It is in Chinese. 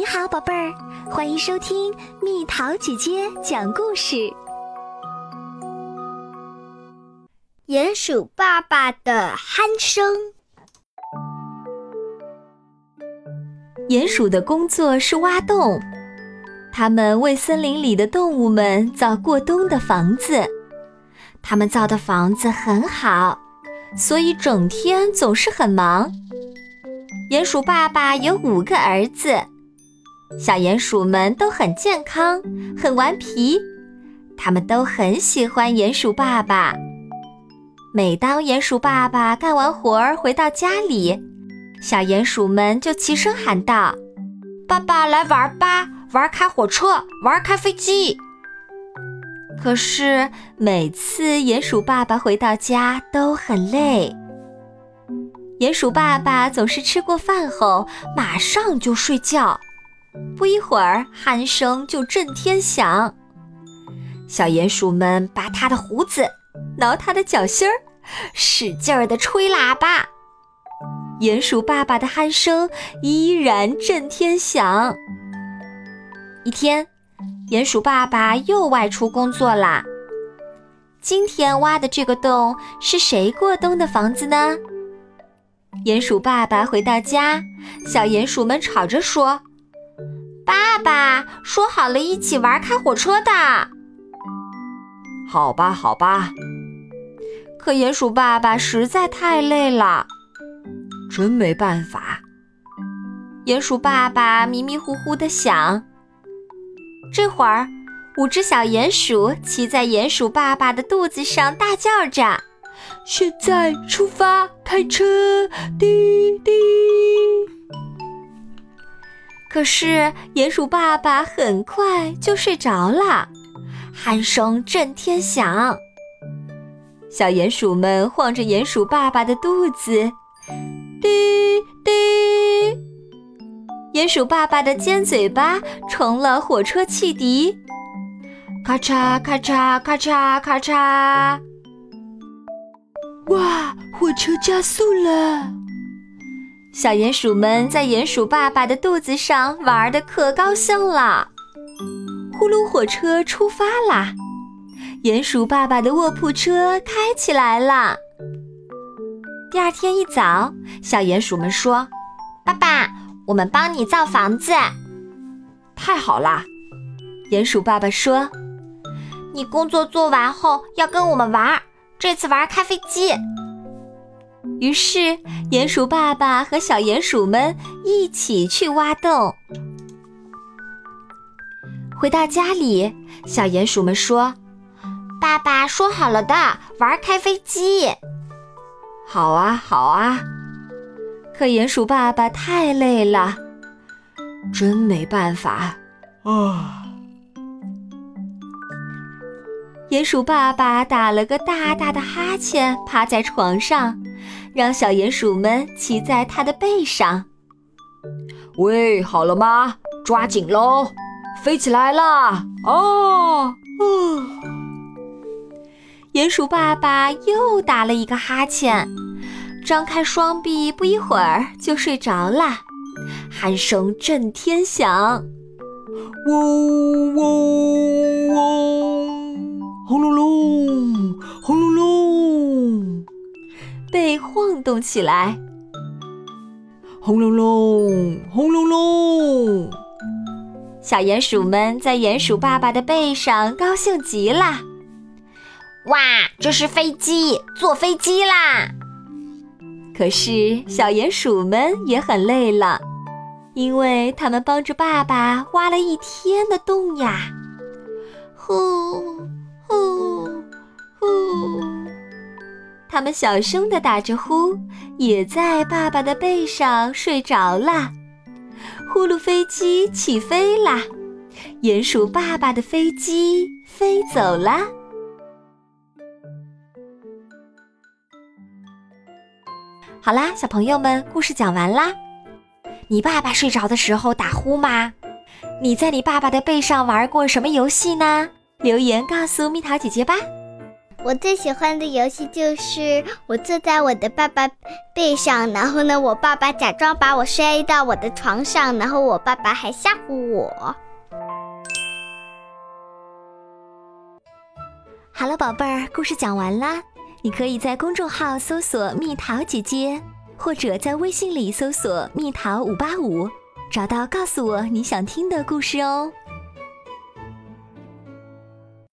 你好，宝贝儿，欢迎收听蜜桃姐姐讲故事。鼹鼠爸爸的鼾声。鼹鼠的工作是挖洞，他们为森林里的动物们造过冬的房子。他们造的房子很好，所以整天总是很忙。鼹鼠爸爸有五个儿子，小鼹鼠们都很健康，很顽皮，他们都很喜欢鼹鼠爸爸。每当鼹鼠爸爸干完活儿回到家里，小鼹鼠们就齐声喊道：“爸爸来玩吧，玩开火车，玩开飞机。”可是每次鼹鼠爸爸回到家都很累。鼹鼠爸爸总是吃过饭后马上就睡觉，不一会儿鼾声就震天响。小鼹鼠们拔它的胡子，挠它的脚心儿，使劲儿地吹喇叭。鼹鼠爸爸的鼾声依然震天响。一天，鼹鼠爸爸又外出工作啦。今天挖的这个洞是谁过冬的房子呢？鼹鼠爸爸回到家，小鼹鼠们吵着说：“爸爸说好了一起玩开火车的。”好吧，好吧。可鼹鼠爸爸实在太累了，真没办法。鼹鼠爸爸迷迷糊糊的想。这会儿，五只小鼹鼠骑在鼹鼠爸爸的肚子上，大叫着。现在出发，开车，滴滴。可是鼹鼠爸爸很快就睡着了，鼾声震天响。小鼹鼠们晃着鼹鼠爸爸的肚子，滴滴。鼹鼠爸爸的尖嘴巴成了火车汽笛，咔嚓咔嚓咔嚓咔嚓。哇！火车加速了，小鼹鼠们在鼹鼠爸爸的肚子上玩的可高兴了。呼噜，火车出发啦！鼹鼠爸爸的卧铺车开起来了。第二天一早，小鼹鼠们说：“爸爸，我们帮你造房子。”太好啦！鼹鼠爸爸说：“你工作做完后要跟我们玩。”这次玩开飞机。于是，鼹鼠爸爸和小鼹鼠们一起去挖洞。回到家里，小鼹鼠们说：“爸爸说好了的，玩开飞机。”好啊，好啊。可鼹鼠爸爸太累了，真没办法啊。鼹鼠爸爸打了个大大的哈欠，趴在床上，让小鼹鼠们骑在它的背上。喂，好了吗？抓紧喽，飞起来啦！哦，鼹鼠爸爸又打了一个哈欠，张开双臂，不一会儿就睡着了，鼾声震天响，嗡嗡嗡。晃动起来。轰隆隆，轰隆隆，小鼹鼠们在鼹鼠爸爸的背上高兴极了。哇，这是飞机，坐飞机啦！可是小鼹鼠们也很累了，因为他们帮着爸爸挖了一天的洞呀。呼。呼小声的打着呼，也在爸爸的背上睡着了。呼噜飞机起飞啦！鼹鼠爸爸的飞机飞走啦。好啦，小朋友们，故事讲完啦。你爸爸睡着的时候打呼吗？你在你爸爸的背上玩过什么游戏呢？留言告诉蜜桃姐姐吧。我最喜欢的游戏就是我坐在我的爸爸背上，然后呢，我爸爸假装把我摔到我的床上，然后我爸爸还吓唬我。好了，宝贝儿，故事讲完啦。你可以在公众号搜索“蜜桃姐姐”，或者在微信里搜索“蜜桃五八五”，找到告诉我你想听的故事哦。